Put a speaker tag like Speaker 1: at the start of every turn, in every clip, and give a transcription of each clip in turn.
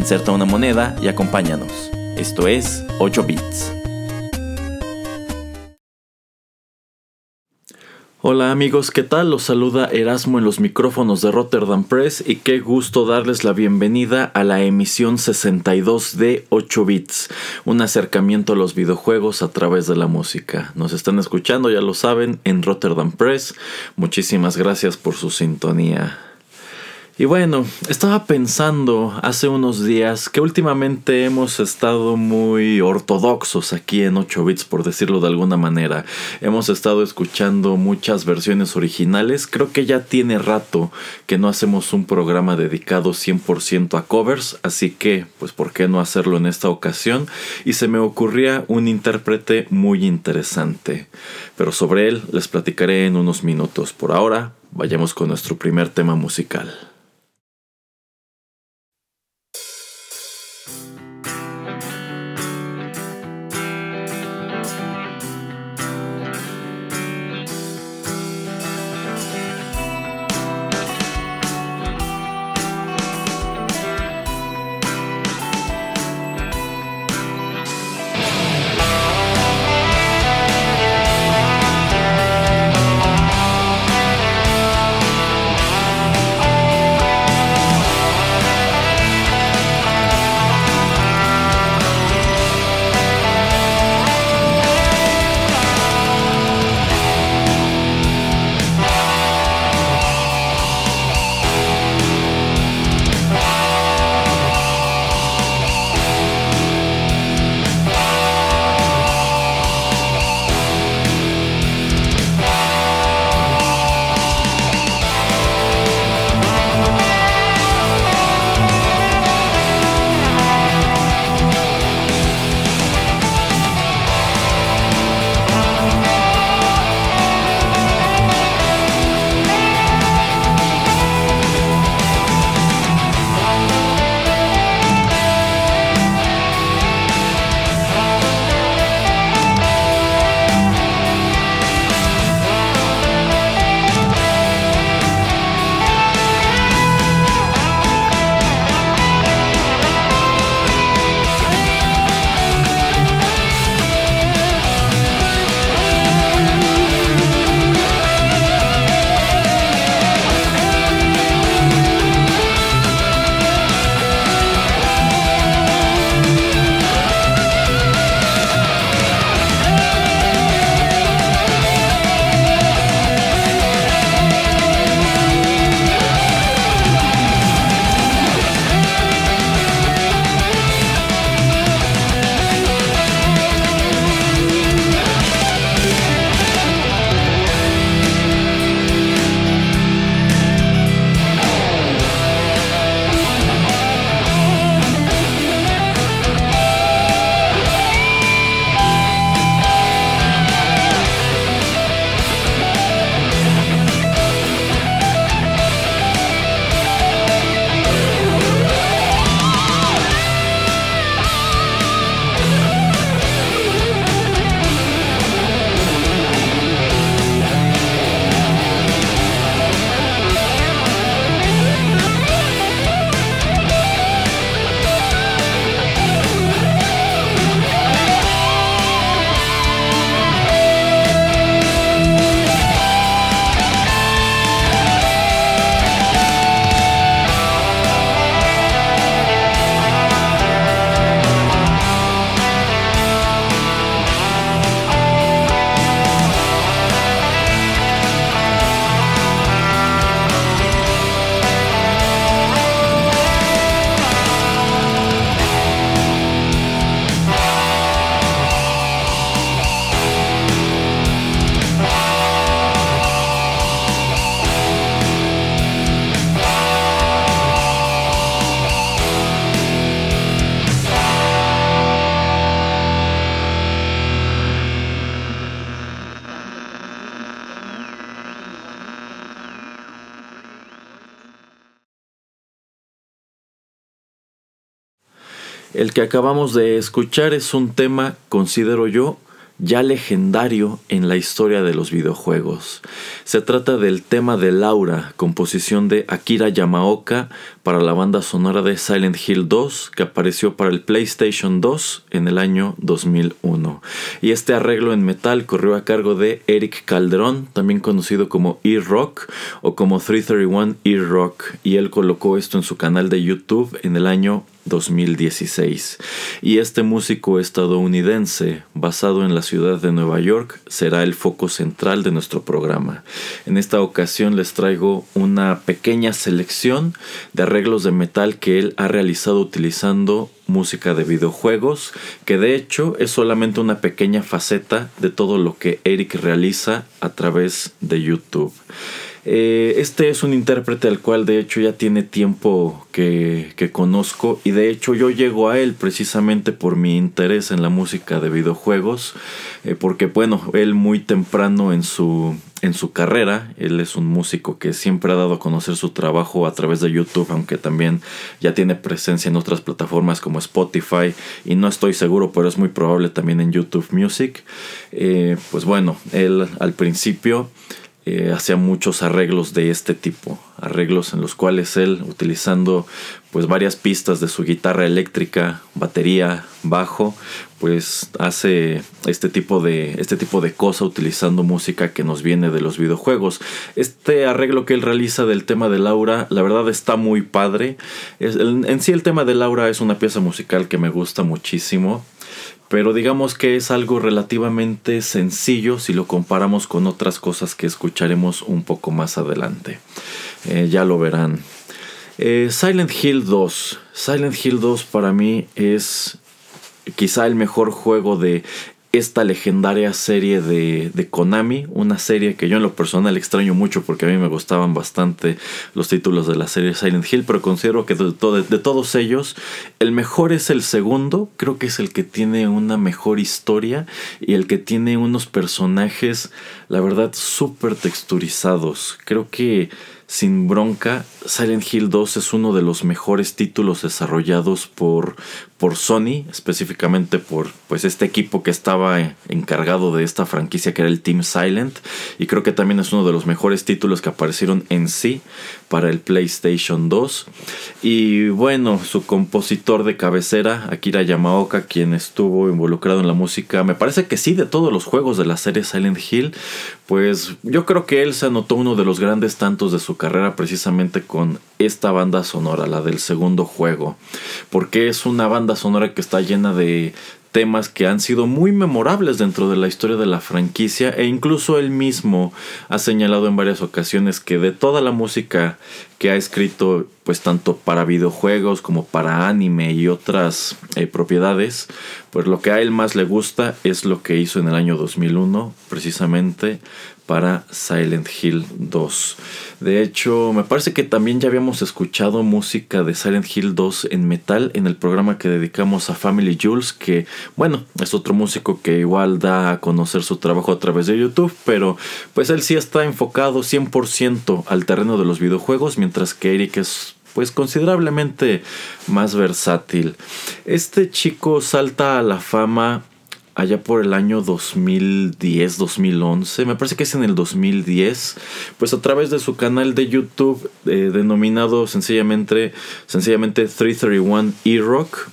Speaker 1: Inserta una moneda y acompáñanos. Esto es 8 bits. Hola amigos, ¿qué tal? Los saluda Erasmo en los micrófonos de Rotterdam Press y qué gusto darles la bienvenida a la emisión 62 de 8 bits, un acercamiento a los videojuegos a través de la música. Nos están escuchando, ya lo saben, en Rotterdam Press. Muchísimas gracias por su sintonía. Y bueno, estaba pensando hace unos días que últimamente hemos estado muy ortodoxos aquí en 8 bits, por decirlo de alguna manera. Hemos estado escuchando muchas versiones originales. Creo que ya tiene rato que no hacemos un programa dedicado 100% a covers, así que, pues, ¿por qué no hacerlo en esta ocasión? Y se me ocurría un intérprete muy interesante. Pero sobre él les platicaré en unos minutos. Por ahora, vayamos con nuestro primer tema musical. El que acabamos de escuchar es un tema, considero yo, ya legendario en la historia de los videojuegos. Se trata del tema de Laura, composición de Akira Yamaoka para la banda sonora de Silent Hill 2 que apareció para el PlayStation 2 en el año 2001. Y este arreglo en metal corrió a cargo de Eric Calderón, también conocido como E-Rock o como 331 E-Rock, y él colocó esto en su canal de YouTube en el año 2016. Y este músico estadounidense, basado en la ciudad de Nueva York, será el foco central de nuestro programa. En esta ocasión les traigo una pequeña selección de arreglos de metal que él ha realizado utilizando música de videojuegos, que de hecho es solamente una pequeña faceta de todo lo que Eric realiza a través de YouTube. Eh, este es un intérprete al cual de hecho ya tiene tiempo que, conozco y de hecho yo llego a él precisamente por mi interés en la música de videojuegos eh, porque bueno, él muy temprano en su, en su carrera, él es un músico que siempre ha dado a conocer su trabajo a través de YouTube, aunque también ya tiene presencia en otras plataformas como Spotify y no estoy seguro, pero es muy probable también en YouTube Music. Eh, pues bueno, él al principio eh, hacía muchos arreglos de este tipo, arreglos en los cuales él, utilizando pues varias pistas de su guitarra eléctrica, batería, bajo, pues hace este tipo de este tipo de cosa utilizando música que nos viene de los videojuegos. Este arreglo que él realiza del tema de Laura, la verdad está muy padre. en sí el tema de Laura es una pieza musical que me gusta muchísimo pero digamos que es algo relativamente sencillo si lo comparamos con otras cosas que escucharemos un poco más adelante. Eh, ya lo verán. Eh, Silent Hill 2. Silent Hill 2 para mí es quizá el mejor juego de esta legendaria serie de, de, Konami, una serie que yo en lo personal extraño mucho porque a mí me gustaban bastante los títulos de la serie Silent Hill, pero considero que de, de, todos ellos, el mejor es el segundo, creo que es el que tiene una mejor historia y el que tiene unos personajes, la verdad, súper texturizados. Creo que sin bronca, Silent Hill 2 es uno de los mejores títulos desarrollados por, por Sony, específicamente por pues, este equipo que estaba encargado de esta franquicia que era el Team Silent. Y creo que también es uno de los mejores títulos que aparecieron en sí para el PlayStation 2. Y bueno, su compositor de cabecera, Akira Yamaoka, quien estuvo involucrado en la música, me parece que sí, de todos los juegos de la serie Silent Hill, pues yo creo que él se anotó uno de los grandes tantos de su carrera precisamente con esta banda sonora, la del segundo juego, porque es una banda sonora que está llena de temas que han sido muy memorables dentro de la historia de la franquicia e incluso él mismo ha señalado en varias ocasiones que de toda la música que ha escrito pues tanto para videojuegos como para anime y otras eh, propiedades pues lo que a él más le gusta es lo que hizo en el año 2001 precisamente para Silent Hill 2. De hecho, me parece que también ya habíamos escuchado música de Silent Hill 2 en metal en el programa que dedicamos a Family Jules, que bueno, es otro músico que igual da a conocer su trabajo a través de YouTube, pero pues él sí está enfocado 100% al terreno de los videojuegos, mientras que Eric es pues considerablemente más versátil. Este chico salta a la fama allá por el año 2010, 2011, me parece que es en el 2010, pues a través de su canal de YouTube eh, denominado sencillamente, sencillamente 331 E-Rock,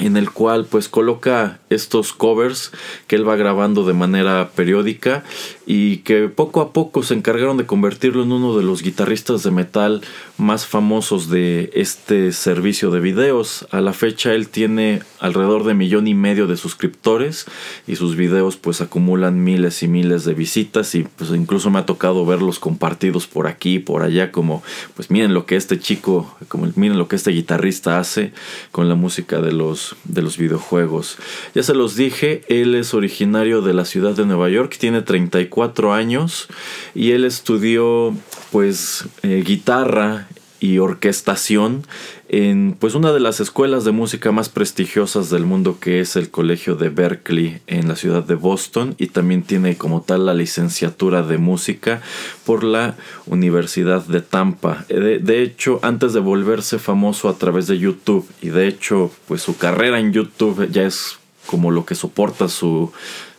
Speaker 1: en el cual pues coloca estos covers que él va grabando de manera periódica y que poco a poco se encargaron de convertirlo en uno de los guitarristas de metal más famosos de este servicio de videos. A la fecha él tiene alrededor de millón y medio de suscriptores y sus videos pues acumulan miles y miles de visitas y pues incluso me ha tocado verlos compartidos por aquí y por allá como pues miren lo que este chico, como miren lo que este guitarrista hace con la música de los de los videojuegos. Ya se los dije, él es originario de la ciudad de Nueva York, tiene 34 años y él estudió pues eh, guitarra y orquestación en pues una de las escuelas de música más prestigiosas del mundo que es el Colegio de Berkeley en la ciudad de Boston y también tiene como tal la licenciatura de música por la Universidad de Tampa. De, de hecho, antes de volverse famoso a través de YouTube y de hecho pues su carrera en YouTube ya es como lo que soporta su,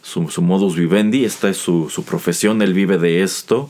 Speaker 1: su, modus vivendi, esta es su, profesión, él vive de esto.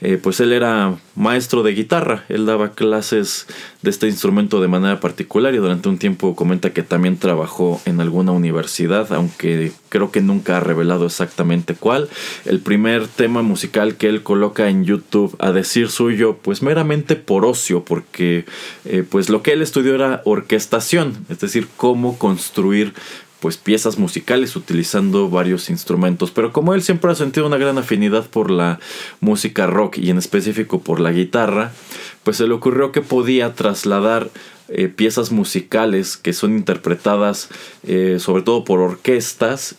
Speaker 1: Eh, pues él era maestro de guitarra, él daba clases de este instrumento de manera particular y durante un tiempo comenta que también trabajó en alguna universidad, aunque creo que nunca ha revelado exactamente cuál. El primer tema musical que él coloca en YouTube a decir suyo, pues meramente por ocio, porque eh, pues lo que él estudió era orquestación, es decir, cómo construir pues piezas musicales utilizando varios instrumentos, pero como él siempre ha sentido una gran afinidad por la música rock y en específico por la guitarra, pues se le ocurrió que podía trasladar eh, piezas musicales que son interpretadas eh, sobre todo por orquestas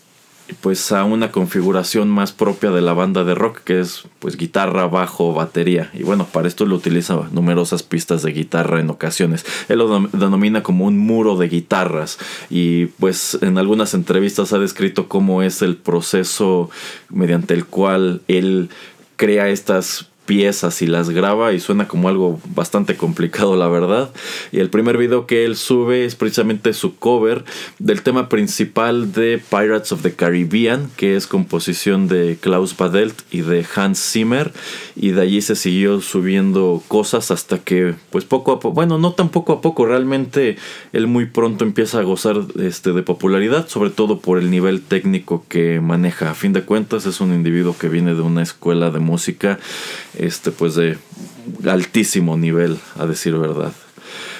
Speaker 1: pues a una configuración más propia de la banda de rock que es pues guitarra, bajo, batería. Y bueno para esto lo utiliza numerosas pistas de guitarra en ocasiones. Él lo denomina como un muro de guitarras. Y pues en algunas entrevistas ha descrito cómo es el proceso mediante el cual él crea estas piezas y las graba y suena como algo bastante complicado la verdad. Y el primer video que él sube es precisamente su cover del tema principal de Pirates of the Caribbean, que es composición de Klaus Badelt y de Hans Zimmer. Y de allí se siguió subiendo cosas hasta que pues poco a poco, bueno, no tan poco a poco, realmente él muy pronto empieza a gozar este, de popularidad, sobre todo por el nivel técnico que maneja. A fin de cuentas es un individuo que viene de una escuela de música este, pues de altísimo nivel, a decir verdad.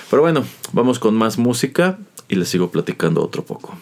Speaker 1: Pero bueno, vamos con más música y les sigo platicando otro poco.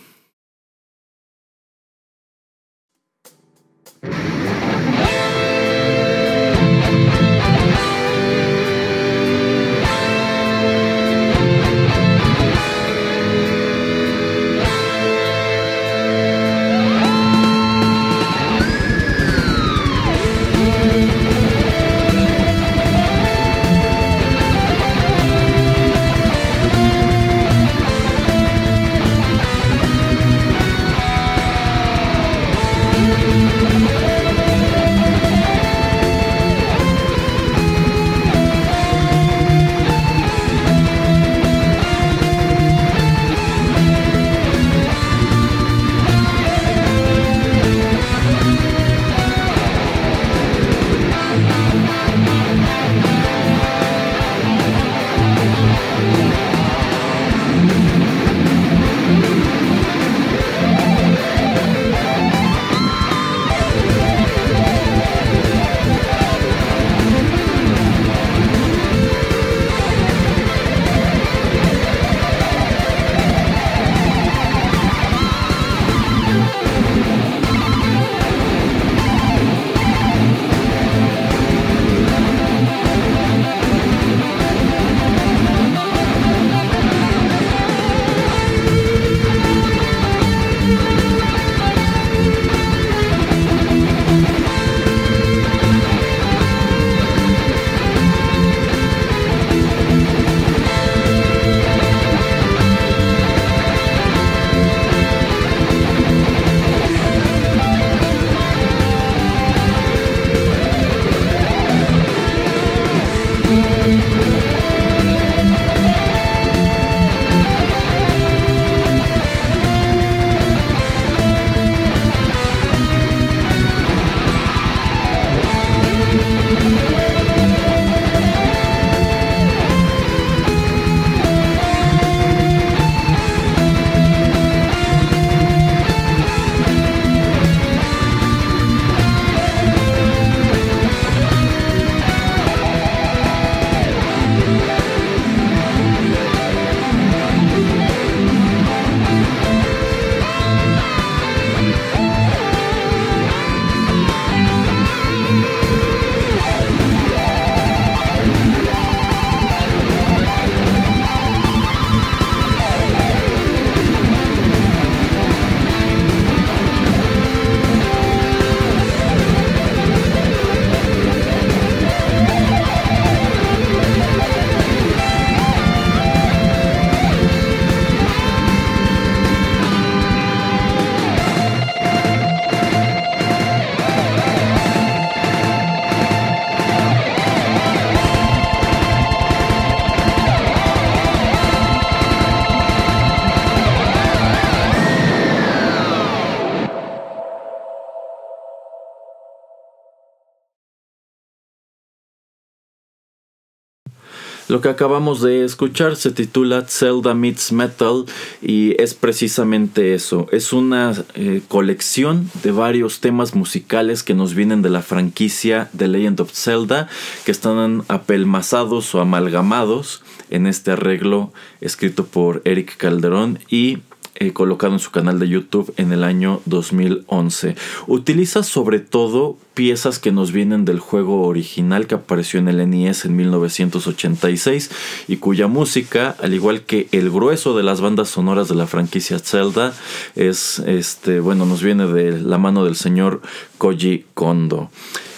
Speaker 1: Lo que acabamos de escuchar se titula Zelda Meets Metal y es precisamente eso. Es una eh, colección de varios temas musicales que nos vienen de la franquicia The Legend of Zelda que están apelmazados o amalgamados en este arreglo escrito por Eric Calderón y eh, colocado en su canal de YouTube en el año 2011. Utiliza sobre todo piezas que nos vienen del juego original que apareció en el NES en 1986 y cuya música, al igual que el grueso de las bandas sonoras de la franquicia Zelda, es este, bueno, nos viene de la mano del señor Koji Kondo.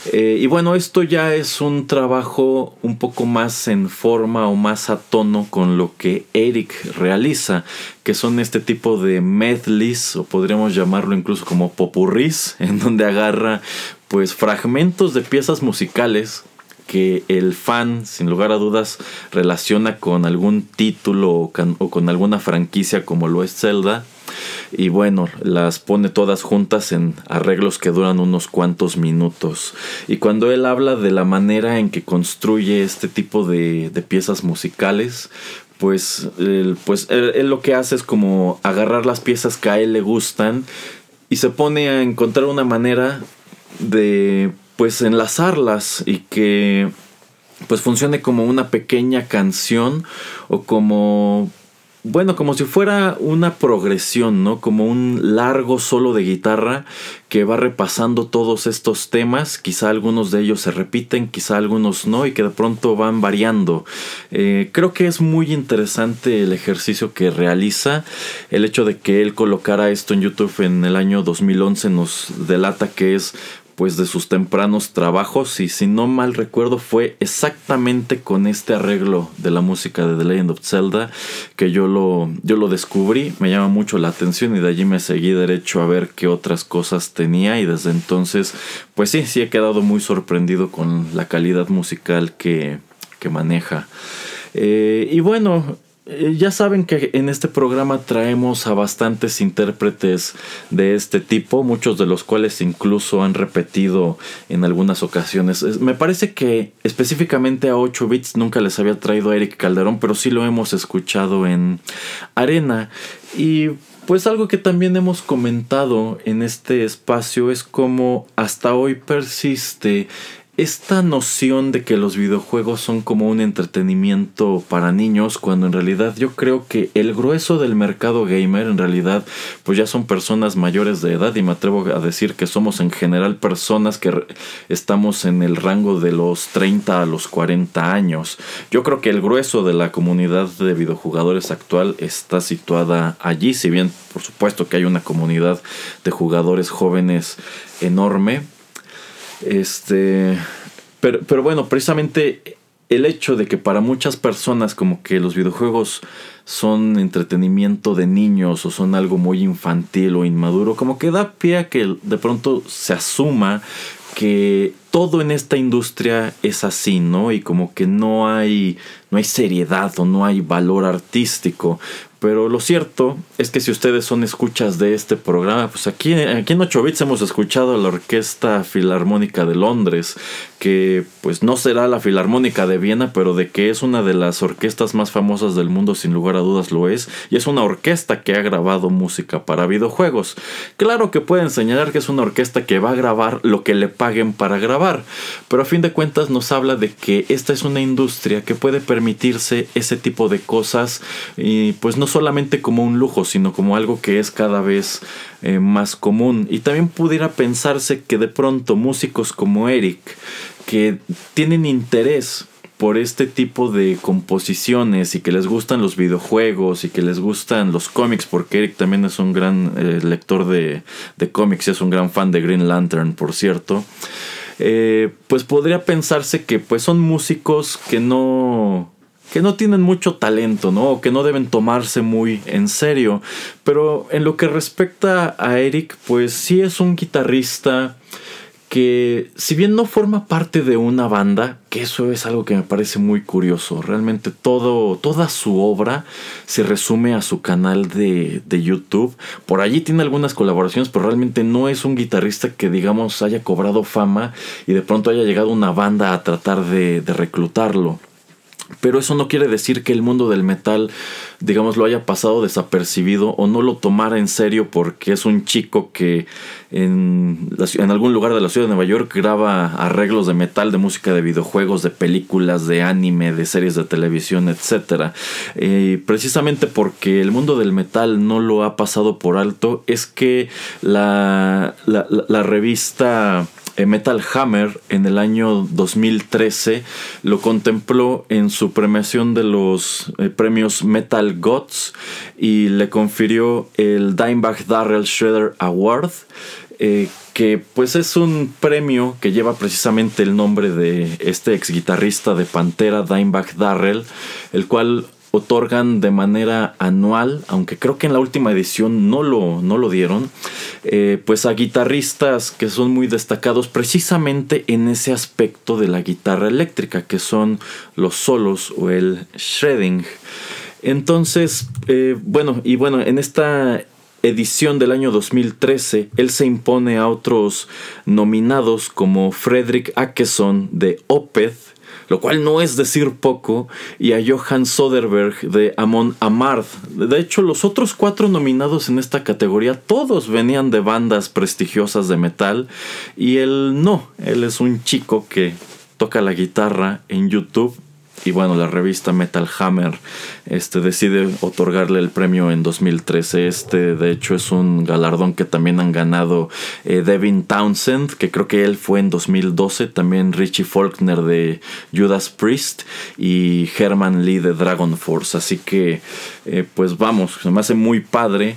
Speaker 1: Eh, y bueno, esto ya es un trabajo un poco más en forma o más a tono con lo que Eric realiza, que son este tipo de medleys, o podríamos llamarlo incluso como popurris, en donde agarra pues fragmentos de piezas musicales que el fan, sin lugar a dudas, relaciona con algún título o con alguna franquicia como lo es Zelda y bueno, las pone todas juntas en arreglos que duran unos cuantos minutos. Y cuando él habla de la manera en que construye este tipo de, piezas musicales, pues, él, pues él, lo que hace es como agarrar las piezas que a él le gustan y se pone a encontrar una manera de pues enlazarlas y que pues funcione como una pequeña canción o como bueno, como si fuera una progresión, ¿no? Como un largo solo de guitarra que va repasando todos estos temas. Quizá algunos de ellos se repiten, quizá algunos no, y que de pronto van variando. Eh, creo que es muy interesante el ejercicio que realiza. El hecho de que él colocara esto en YouTube en el año 2011 nos delata que es pues de sus tempranos trabajos y si no mal recuerdo fue exactamente con este arreglo de la música de The Legend of Zelda que yo lo, yo lo descubrí, me llama mucho la atención y de allí me seguí derecho a ver qué otras cosas tenía y desde entonces pues sí, sí he quedado muy sorprendido con la calidad musical que, que maneja. Eh, y bueno, eh, ya saben que en este programa traemos a bastantes intérpretes de este tipo, muchos de los cuales incluso han repetido en algunas ocasiones. Me parece que específicamente a 8 bits nunca les había traído a Eric Calderón, pero sí lo hemos escuchado en Arena. Y pues algo que también hemos comentado en este espacio es como hasta hoy persiste esta noción de que los videojuegos son como un entretenimiento para niños cuando en realidad yo creo que el grueso del mercado gamer en realidad pues ya son personas mayores de edad y me atrevo a decir que somos en general personas que estamos en el rango de los 30 a los 40 años. Yo creo que el grueso de la comunidad de videojugadores actual está situada allí, si bien por supuesto que hay una comunidad de jugadores jóvenes enorme este, pero, pero bueno, precisamente el hecho de que para muchas personas como que los videojuegos son entretenimiento de niños o son algo muy infantil o inmaduro, como que da pie a que de pronto se asuma que todo en esta industria es así, ¿no? Y como que no hay no hay seriedad o no hay valor artístico. Pero lo cierto es que si ustedes son escuchas de este programa, pues aquí, aquí en 8 bits hemos escuchado a la Orquesta Filarmónica de Londres, que pues no será la Filarmónica de Viena, pero de que es una de las orquestas más famosas del mundo, sin lugar a dudas lo es, y es una orquesta que ha grabado música para videojuegos. Claro que pueden señalar que es una orquesta que va a grabar lo que le paguen para grabar, pero a fin de cuentas nos habla de que esta es una industria que puede permitirse ese tipo de cosas y pues no solamente como un lujo, sino como algo que es cada vez eh, más común. Y también pudiera pensarse que de pronto músicos como Eric, que tienen interés por este tipo de composiciones y que les gustan los videojuegos y que les gustan los cómics, porque Eric también es un gran eh, lector de, cómics y es un gran fan de Green Lantern, por cierto. Eh, pues podría pensarse que pues son músicos que no que no tienen mucho talento, ¿no? O que no deben tomarse muy en serio. Pero en lo que respecta a Eric, pues sí es un guitarrista que si bien no forma parte de una banda, que eso es algo que me parece muy curioso, realmente todo, toda su obra se resume a su canal de, de, YouTube, por allí tiene algunas colaboraciones, pero realmente no es un guitarrista que digamos haya cobrado fama y de pronto haya llegado una banda a tratar de, de reclutarlo. Pero eso no quiere decir que el mundo del metal, digamos, lo haya pasado desapercibido o no lo tomara en serio porque es un chico que en, en, algún lugar de la ciudad de Nueva York graba arreglos de metal, de música de videojuegos, de películas, de anime, de series de televisión, etc. Eh, precisamente porque el mundo del metal no lo ha pasado por alto, es que la, la, revista Metal Hammer en el año 2013 lo contempló en su premiación de los eh, premios Metal Gods y le confirió el Dimebag Darrell Shredder Award. Eh, que pues es un premio que lleva precisamente el nombre de este ex guitarrista de Pantera, Dimebag Darrell, el cual otorgan de manera anual, aunque creo que en la última edición no lo, no lo dieron, eh, pues a guitarristas que son muy destacados precisamente en ese aspecto de la guitarra eléctrica, que son los solos o el shredding. Entonces, eh, bueno, y bueno, en esta edición del año 2013, él se impone a otros nominados como Frederick Akeson de Opeth, lo cual no es decir poco, y a Johann Soderberg de Amon Amarth. De hecho, los otros cuatro nominados en esta categoría, todos venían de bandas prestigiosas de metal, y él no, él es un chico que toca la guitarra en YouTube y bueno, la revista Metal Hammer este, decide otorgarle el premio en 2013. Este, de hecho, es un galardón que también han ganado eh, Devin Townsend, que creo que él fue en 2012. También Richie Faulkner de Judas Priest y Herman Lee de Dragon Force. Así que, eh, pues vamos, se me hace muy padre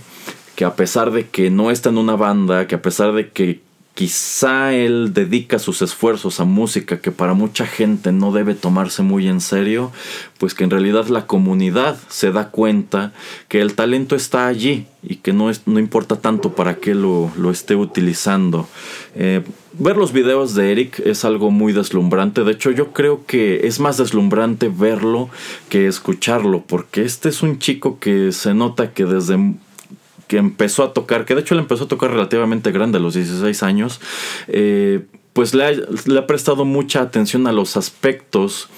Speaker 1: que a pesar de que no está en una banda, que a pesar de que Quizá él dedica sus esfuerzos a música que para mucha gente no debe tomarse muy en serio, pues que en realidad la comunidad se da cuenta que el talento está allí y que no, es, no importa tanto para qué lo, esté utilizando. Eh, ver los videos de Eric es algo muy deslumbrante, de hecho yo creo que es más deslumbrante verlo que escucharlo, porque este es un chico que se nota que desde que empezó a tocar, que de hecho él empezó a tocar relativamente grande a los 16 años, eh, pues le ha, prestado mucha atención a los aspectos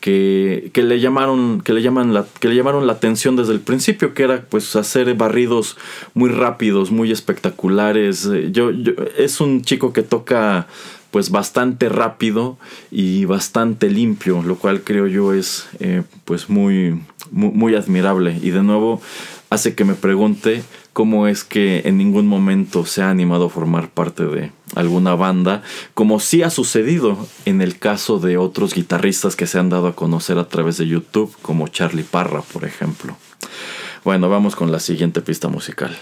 Speaker 1: que, le llamaron que le llaman la, que le llamaron la atención desde el principio que era pues hacer barridos muy rápidos muy espectaculares. Eh, yo, es un chico que toca pues bastante rápido y bastante limpio lo cual creo yo es eh, pues muy, muy admirable. Y de nuevo hace que me pregunte cómo es que en ningún momento se ha animado a formar parte de alguna banda, como sí ha sucedido en el caso de otros guitarristas que se han dado a conocer a través de YouTube, como Charlie Parra, por ejemplo. Bueno, vamos con la siguiente pista musical.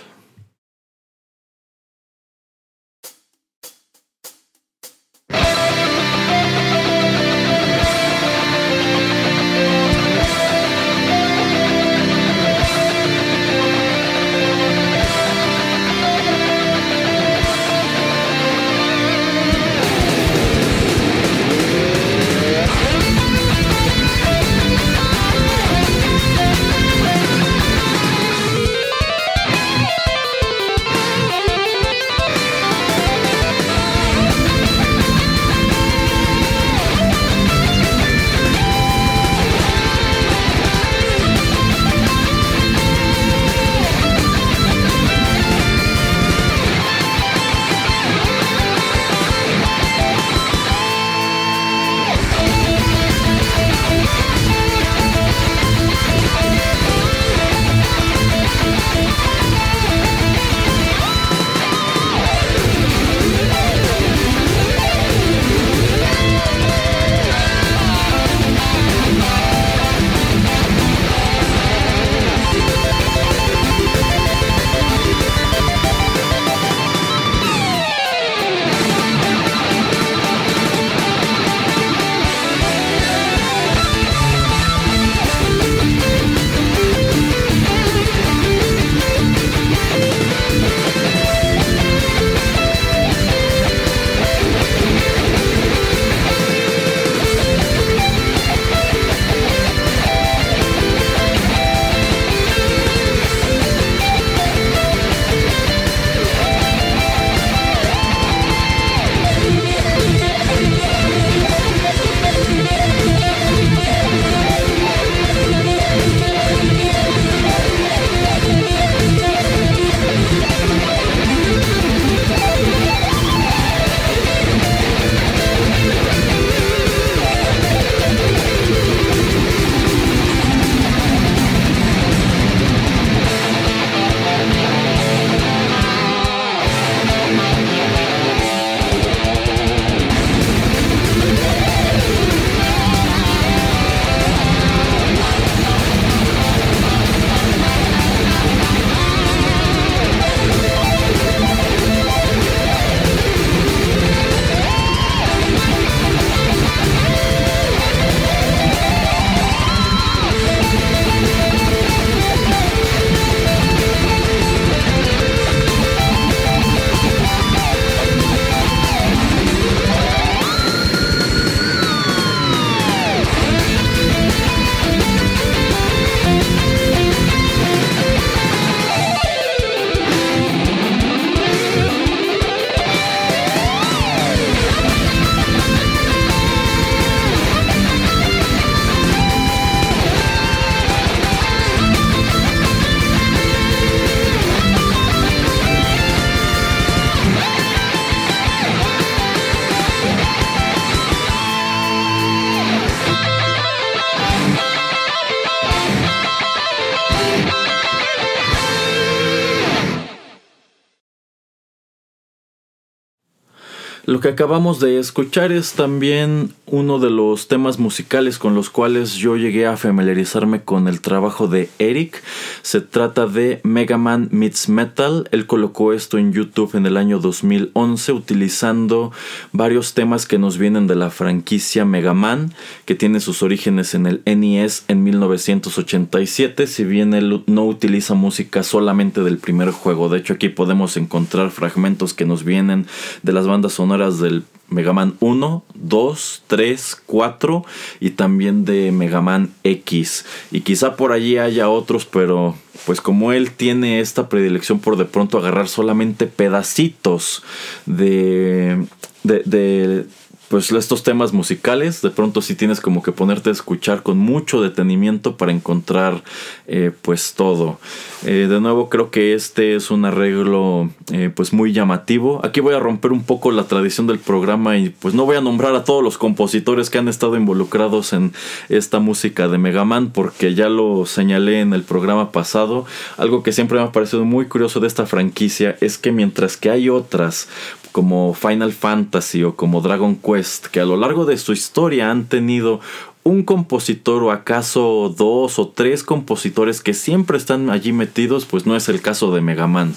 Speaker 1: Lo que acabamos de escuchar es también uno de los temas musicales con los cuales yo llegué a familiarizarme con el trabajo de Eric. Se trata de Mega Man Meets Metal. Él colocó esto en YouTube en el año 2011 utilizando varios temas que nos vienen de la franquicia Mega Man, que tiene sus orígenes en el NES en 1987, si bien él no utiliza música solamente del primer juego. De hecho aquí podemos encontrar fragmentos que nos vienen de las bandas sonoras del Mega Man 1, 2, 3, 4 y también de Mega Man X. Y quizá por allí haya otros, pero pues como él tiene esta predilección por de pronto agarrar solamente pedacitos de, de pues estos temas musicales, de pronto sí tienes como que ponerte a escuchar con mucho detenimiento para encontrar eh, pues todo. Eh, de nuevo creo que este es un arreglo eh, pues muy llamativo. Aquí voy a romper un poco la tradición del programa y pues no voy a nombrar a todos los compositores que han estado involucrados en esta música de Mega Man porque ya lo señalé en el programa pasado. Algo que siempre me ha parecido muy curioso de esta franquicia es que mientras que hay otras como Final Fantasy o como Dragon Quest, que a lo largo de su historia han tenido un compositor o acaso dos o tres compositores que siempre están allí metidos, pues no es el caso de Mega Man.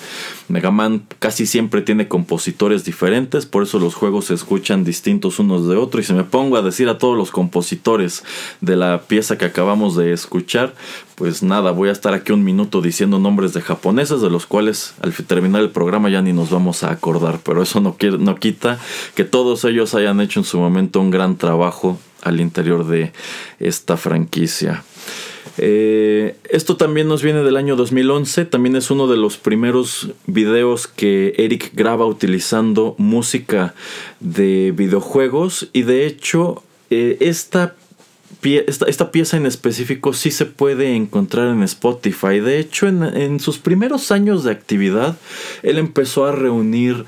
Speaker 1: Mega Man casi siempre tiene compositores diferentes, por eso los juegos se escuchan distintos unos de otros. Y si me pongo a decir a todos los compositores de la pieza que acabamos de escuchar, pues nada, voy a estar aquí un minuto diciendo nombres de japoneses, de los cuales al terminar el programa ya ni nos vamos a acordar, pero eso no, no quita que todos ellos hayan hecho en su momento un gran trabajo al interior de esta franquicia. Eh, esto también nos viene del año 2011, también es uno de los primeros videos que Eric graba utilizando música de videojuegos y de hecho eh, esta, esta, pieza en específico sí se puede encontrar en Spotify. De hecho, en, en sus primeros años de actividad, él empezó a reunir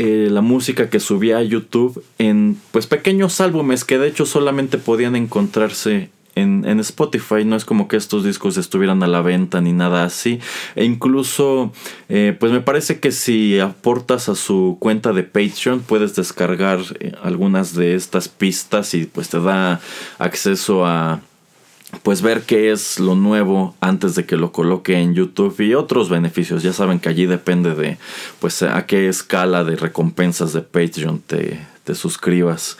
Speaker 1: eh, la música que subía a YouTube en pues pequeños álbumes que de hecho solamente podían encontrarse en, Spotify. No es como que estos discos estuvieran a la venta ni nada así. E incluso, eh, pues me parece que si aportas a su cuenta de Patreon, puedes descargar eh, algunas de estas pistas y pues te da acceso a pues ver qué es lo nuevo antes de que lo coloque en YouTube y otros beneficios. Ya saben que allí depende de pues a qué escala de recompensas de Patreon te, te suscribas.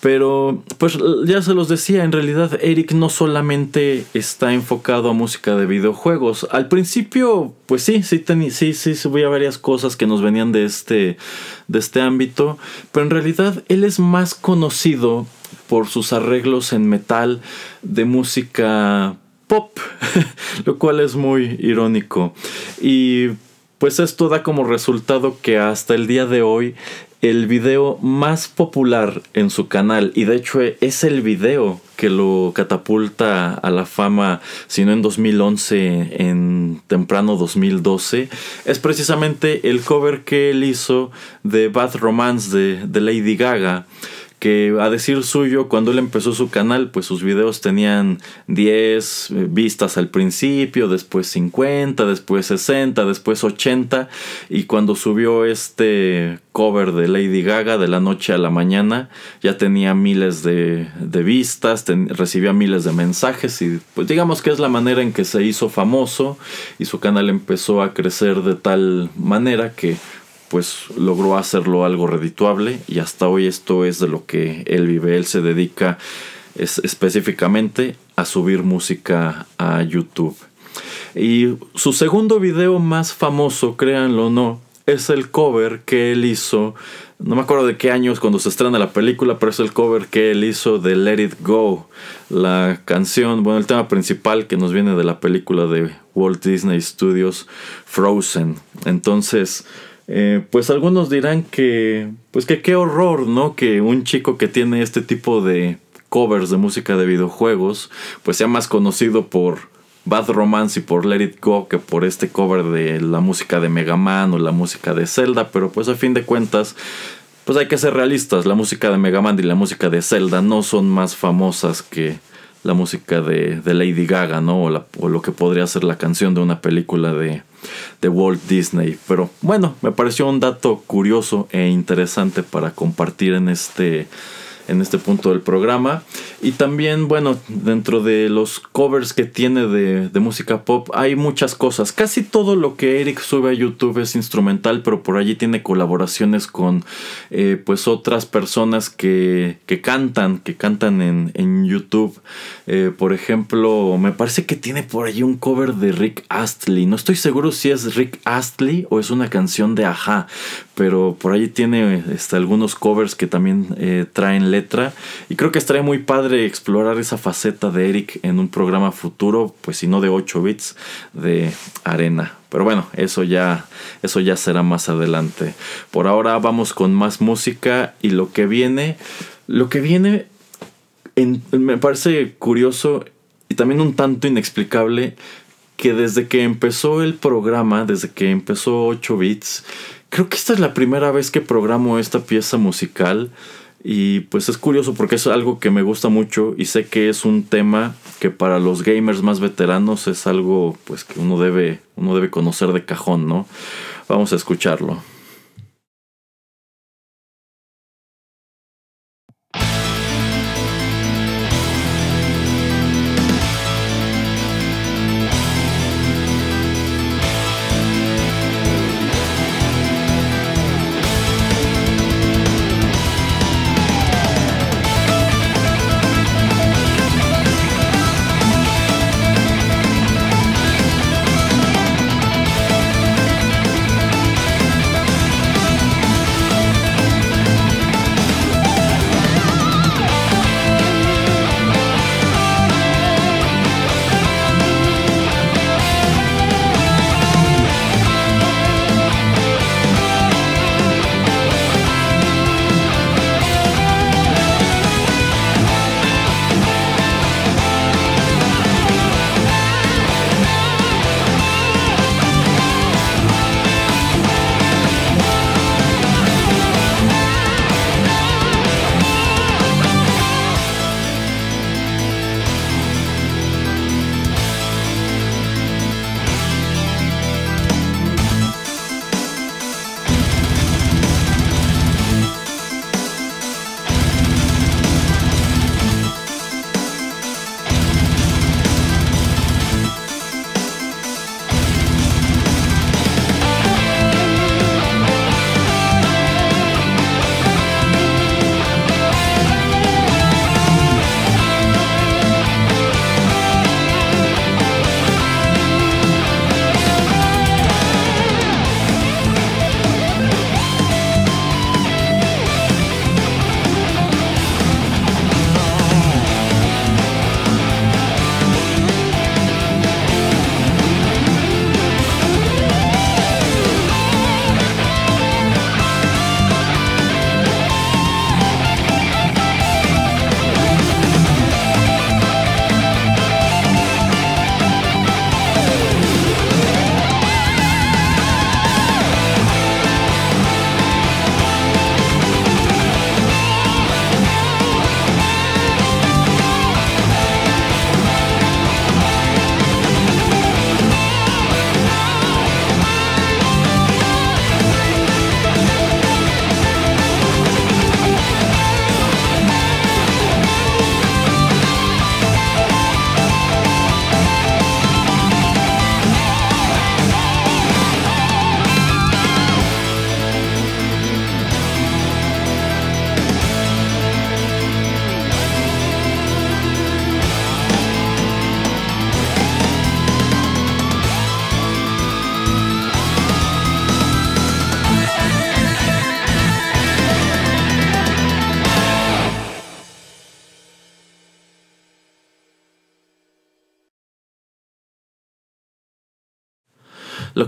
Speaker 1: Pero, pues ya se los decía, en realidad Eric no solamente está enfocado a música de videojuegos. Al principio, pues sí, sí, sí, sí, subía varias cosas que nos venían de este, de este ámbito. Pero en realidad él es más conocido por sus arreglos en metal de música pop, lo cual es muy irónico. Y pues esto da como resultado que hasta el día de hoy el video más popular en su canal y de hecho es el video que lo catapulta a la fama, si no en 2011, en temprano 2012, es precisamente el cover que él hizo de Bad Romance de, de Lady Gaga a decir suyo, cuando él empezó su canal, pues sus videos tenían 10 eh, vistas al principio, después 50, después 60, después 80, y cuando subió este cover de Lady Gaga de la noche a la mañana, ya tenía miles de, vistas, recibía miles de mensajes, y pues digamos que es la manera en que se hizo famoso, y su canal empezó a crecer de tal manera que pues logró hacerlo algo redituable y hasta hoy esto es de lo que él vive. Él se dedica específicamente a subir música a YouTube. Y su segundo video más famoso, créanlo o no, es el cover que él hizo. No me acuerdo de qué años cuando se estrena la película, pero es el cover que él hizo de Let It Go. La canción, bueno, el tema principal que nos viene de la película de Walt Disney Studios, Frozen. Entonces, eh, pues algunos dirán que, pues que qué horror, ¿no? Que un chico que tiene este tipo de covers de música de videojuegos, pues sea más conocido por Bad Romance y por Let It Go que por este cover de la música de Mega Man o la música de Zelda, pero pues a fin de cuentas, pues hay que ser realistas, la música de Mega Man y la música de Zelda no son más famosas que la música de, Lady Gaga, ¿no? O, o lo que podría ser la canción de una película de, de Walt Disney. Pero bueno, me pareció un dato curioso e interesante para compartir en este en este punto del programa. Y también, bueno, dentro de los covers que tiene de, música pop hay muchas cosas. Casi todo lo que Eric sube a YouTube es instrumental, pero por allí tiene colaboraciones con eh, pues otras personas que, que, cantan, que cantan en, en YouTube. Eh, por ejemplo, me parece que tiene por allí un cover de Rick Astley. No estoy seguro si es Rick Astley o es una canción de Aja, pero por allí tiene este, algunos covers que también eh, traen letra. Y creo que estaría muy padre explorar esa faceta de Eric en un programa futuro, pues si no de 8 bits, de arena. Pero bueno, eso ya, eso ya será más adelante. Por ahora vamos con más música y lo que viene, lo que viene me parece curioso y también un tanto inexplicable que desde que empezó el programa, desde que empezó 8 bits, creo que esta es la primera vez que programo esta pieza musical y pues es curioso porque es algo que me gusta mucho y sé que es un tema que para los gamers más veteranos es algo pues que uno debe, uno debe conocer de cajón, ¿no? Vamos a escucharlo.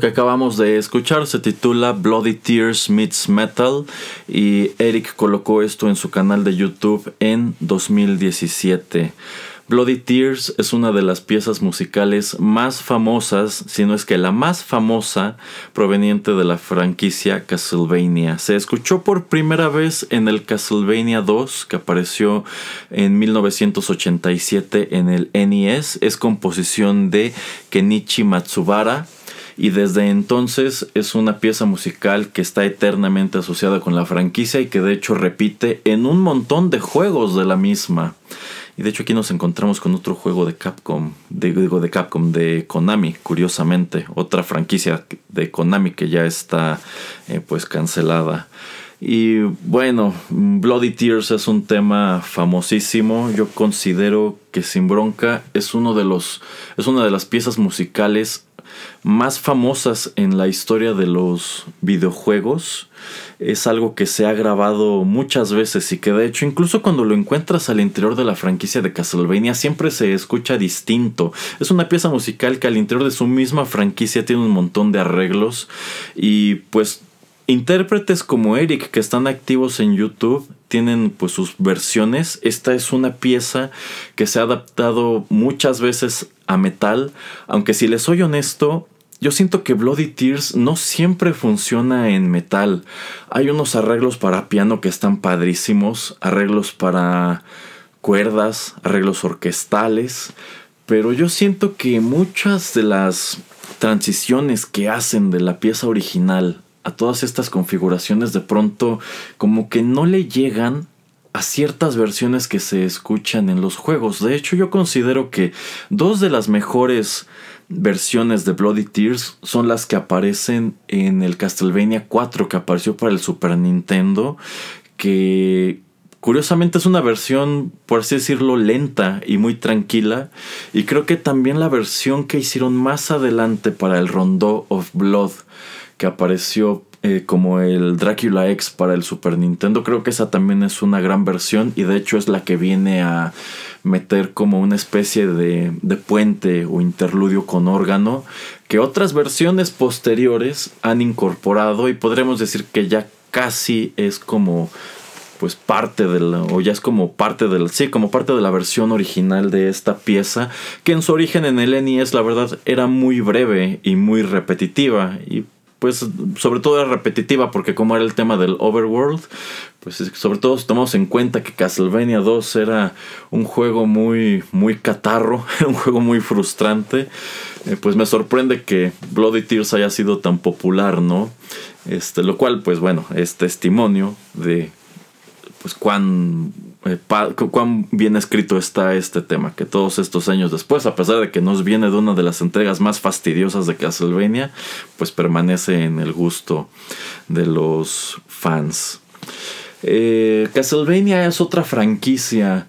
Speaker 1: Que acabamos de escuchar se titula Bloody Tears Meets Metal y Eric colocó esto en su canal de YouTube en 2017. Bloody Tears es una de las piezas musicales más famosas, si no es que la más famosa, proveniente de la franquicia Castlevania. Se escuchó por primera vez en el Castlevania 2, que apareció en 1987 en el NES. Es composición de Kenichi Matsubara y desde entonces es una pieza musical que está eternamente asociada con la franquicia y que de hecho repite en un montón de juegos de la misma. Y de hecho aquí nos encontramos con otro juego de Capcom, de, digo de Capcom, de Konami, curiosamente, otra franquicia de Konami que ya está eh, pues cancelada. Y bueno, Bloody Tears es un tema famosísimo. Yo considero que Sin Bronca es uno de los es una de las piezas musicales más famosas en la historia de los videojuegos. Es algo que se ha grabado muchas veces y que de hecho incluso cuando lo encuentras al interior de la franquicia de Castlevania siempre se escucha distinto. Es una pieza musical que al interior de su misma franquicia tiene un montón de arreglos y pues intérpretes como Eric que están activos en YouTube tienen pues sus versiones. Esta es una pieza que se ha adaptado muchas veces a metal, aunque si les soy honesto, yo siento que Bloody Tears no siempre funciona en metal. Hay unos arreglos para piano que están padrísimos, arreglos para cuerdas, arreglos orquestales, pero yo siento que muchas de las transiciones que hacen de la pieza original a todas estas configuraciones de pronto como que no le llegan a ciertas versiones que se escuchan en los juegos. De hecho, yo considero que dos de las mejores versiones de Bloody Tears son las que aparecen en el Castlevania 4 que apareció para el Super Nintendo, que curiosamente es una versión, por así decirlo, lenta y muy tranquila. Y creo que también la versión que hicieron más adelante para el Rondo of Blood, que apareció eh, como el Dracula X para el Super Nintendo. Creo que esa también es una gran versión y de hecho es la que viene a meter como una especie de, de puente o interludio con órgano que otras versiones posteriores han incorporado y podremos decir que ya casi es como pues parte de la, o ya es como parte del, sí, como parte de la versión original de esta pieza, que en su origen en el NES la verdad era muy breve y muy repetitiva y pues sobre todo era repetitiva porque como era el tema del overworld, pues sobre todo si tomamos en cuenta que Castlevania 2 era un juego muy muy catarro, un juego muy frustrante, eh, pues me sorprende que Bloody Tears haya sido tan popular, ¿no? Este, lo cual pues bueno, es testimonio de pues cuán eh, cuán bien escrito está este tema, que todos estos años después, a pesar de que nos viene de una de las entregas más fastidiosas de Castlevania, pues permanece en el gusto de los fans. Eh, Castlevania es otra franquicia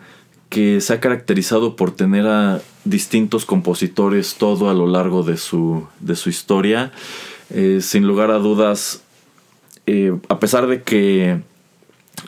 Speaker 1: que se ha caracterizado por tener a distintos compositores todo a lo largo de su, de su historia. Eh, sin lugar a dudas, a pesar de que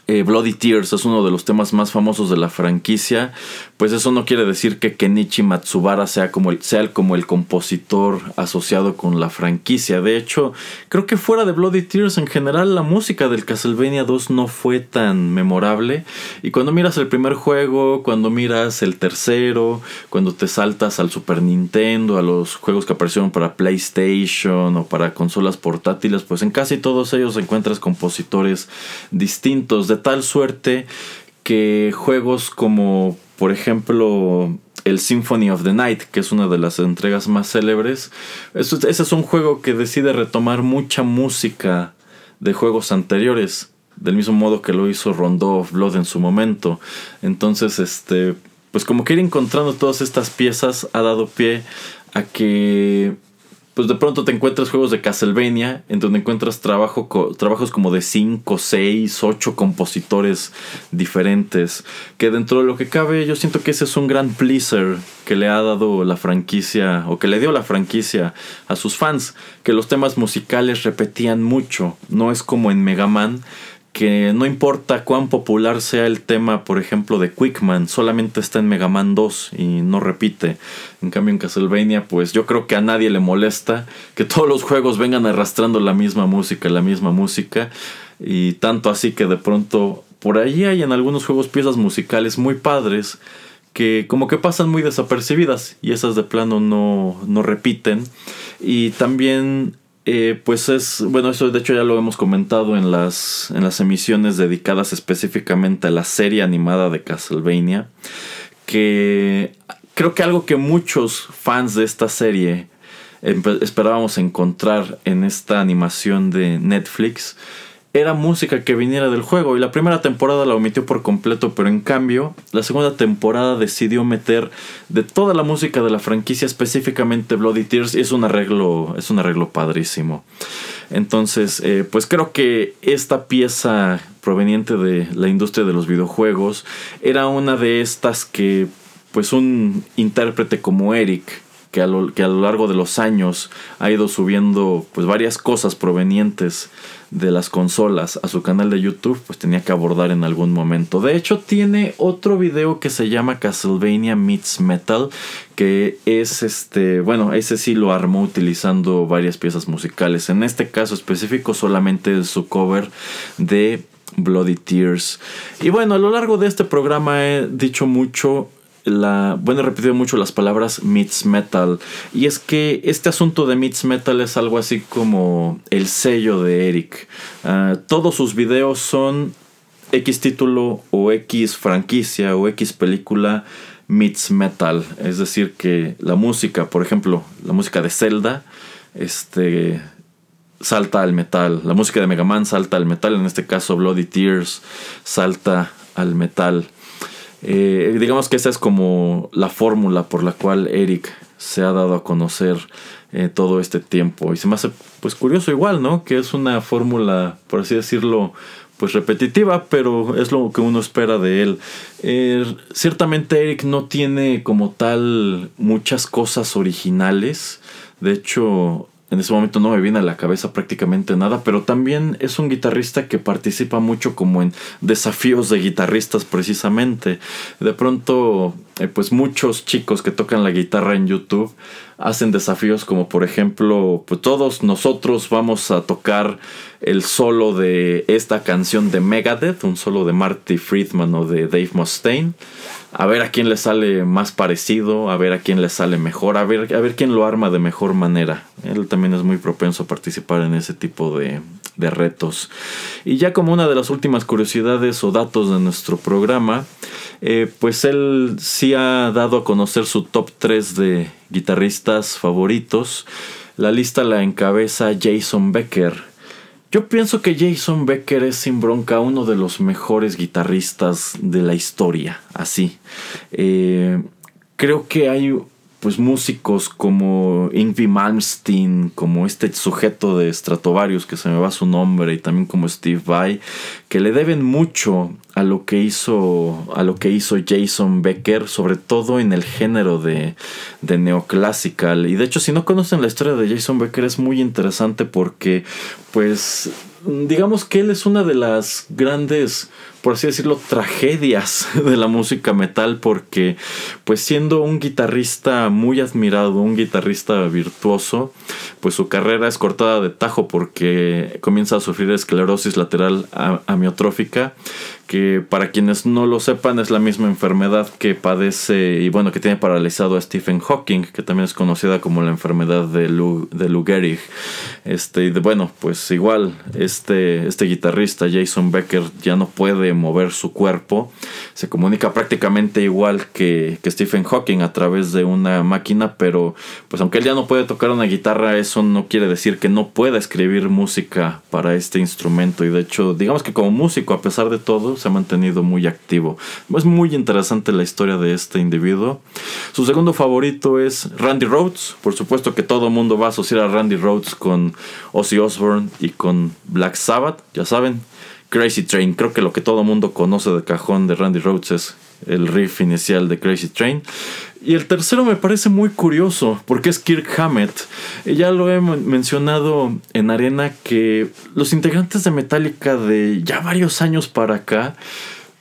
Speaker 1: eh, Bloody Tears es uno de los temas más famosos de la franquicia, pues eso no quiere decir que Kenichi Matsubara sea como el, sea como el compositor asociado con la franquicia. De hecho, creo que fuera de Bloody Tears en general la música del Castlevania 2 no fue tan memorable. Y cuando miras el primer juego, cuando miras el tercero, cuando te saltas al Super Nintendo, a los juegos que aparecieron para PlayStation o para consolas portátiles, pues en casi todos ellos encuentras compositores distintos de tal suerte que juegos como por ejemplo el Symphony of the Night, que es una de las entregas más célebres, ese es un juego que decide retomar mucha música de juegos anteriores, del mismo modo que lo hizo Rondo of Blood en su momento. Entonces, este, pues como que ir encontrando todas estas piezas ha dado pie a que pues de pronto te encuentras juegos de Castlevania en donde encuentras trabajo trabajos como de 5, 6, 8 compositores diferentes. Que dentro de lo que cabe, yo siento que ese es un gran pleaser que le ha dado la franquicia o que le dio la franquicia a sus fans. Que los temas musicales repetían mucho. No es como en Mega Man que no importa cuán popular sea el tema, por ejemplo, de Quickman, solamente está en Mega Man 2 y no repite. En cambio, en Castlevania, pues yo creo que a nadie le molesta que todos los juegos vengan arrastrando la misma música, la misma música. Y tanto así que de pronto por ahí hay en algunos juegos piezas musicales muy padres que como que pasan muy desapercibidas y esas de plano no, no repiten. Y también eh, pues es, bueno, eso de hecho ya lo hemos comentado en las, en las emisiones dedicadas específicamente a la serie animada de Castlevania, que creo que algo que muchos fans de esta serie esperábamos encontrar en esta animación de Netflix era música que viniera del juego y la primera temporada la omitió por completo, pero en cambio la segunda temporada decidió meter de toda la música de la franquicia específicamente Bloody Tears y es un arreglo es un arreglo padrísimo. Entonces, eh, pues creo que esta pieza proveniente de la industria de los videojuegos era una de estas que pues un intérprete como Eric que a, lo, que a lo largo de los años ha ido subiendo pues varias cosas provenientes de las consolas a su canal de YouTube, pues tenía que abordar en algún momento. De hecho, tiene otro video que se llama Castlevania Meets Metal, que es este, bueno, ese sí lo armó utilizando varias piezas musicales. En este caso específico solamente su cover de Bloody Tears. Y bueno, a lo largo de este programa he dicho mucho la, bueno, he repetido mucho las palabras Meets Metal. Y es que este asunto de Meets Metal es algo así como el sello de Eric. Ah, todos sus videos son X título o X franquicia o X película Meets Metal. Es decir, que la música, por ejemplo, la música de Zelda, este salta al metal. La música de Mega Man salta al metal. En este caso, Bloody Tears salta al metal. Eh, digamos que esa es como la fórmula por la cual Eric se ha dado a conocer eh, todo este tiempo. Y se me hace pues curioso igual, ¿no? Que es una fórmula, por así decirlo, pues repetitiva, pero es lo que uno espera de él. Eh, ciertamente Eric no tiene como tal muchas cosas originales. De hecho, en ese momento no me viene a la cabeza prácticamente nada, pero también es un guitarrista que participa mucho como en desafíos de guitarristas precisamente. De pronto, eh, pues muchos chicos que tocan la guitarra en YouTube hacen desafíos como por ejemplo, pues todos nosotros vamos a tocar el solo de esta canción de Megadeth, un solo de Marty Friedman o de Dave Mustaine a ver a quién le sale más parecido, a ver a quién le sale mejor, a ver, a ver quién lo arma de mejor manera. Él también es muy propenso a participar en ese tipo de, de retos. Y ya como una de las últimas curiosidades o datos de nuestro programa, eh, pues él sí ha dado a conocer su top 3 de guitarristas favoritos. La lista la encabeza Jason Becker yo pienso que Jason Becker es sin bronca uno de los mejores guitarristas de la historia, así. Eh, creo que hay pues músicos como Ingvi Malmsteen, como este sujeto de Stratovarius que se me va su nombre y también como Steve Vai, que le deben mucho a lo que hizo a lo que hizo Jason Becker, sobre todo en el género de, de neoclassical. Y de hecho, si no conocen la historia de Jason Becker es muy interesante porque pues digamos que él es una de las grandes, por así decirlo, tragedias de la música metal porque pues siendo un guitarrista muy admirado, un guitarrista virtuoso, pues su carrera es cortada de tajo porque comienza a sufrir esclerosis lateral amiotrófica que para quienes no lo sepan es la misma enfermedad que padece y bueno que tiene paralizado a Stephen Hawking que también es conocida como la enfermedad de, Lou, de Lou Gehrig. Este y bueno pues igual este este guitarrista Jason Becker ya no puede mover su cuerpo. Se comunica prácticamente igual que, que Stephen Hawking a través de una máquina pero pues aunque él ya no puede tocar una guitarra eso no quiere decir que no pueda escribir música para este instrumento. Y de hecho digamos que como músico a pesar de todo se ha mantenido muy activo. Es muy interesante la historia de este individuo. Su segundo favorito es Randy Rhodes. Por supuesto que todo mundo va a asociar a Randy Rhodes con Ozzy Osbourne y con Black Sabbath, ya saben. Crazy Train, creo que lo que todo mundo conoce de cajón de Randy Rhodes es el riff inicial de Crazy Train. Y el tercero me parece muy curioso porque es Kirk Hammett. Ya lo he mencionado en Arena que los integrantes de Metallica de ya varios años para acá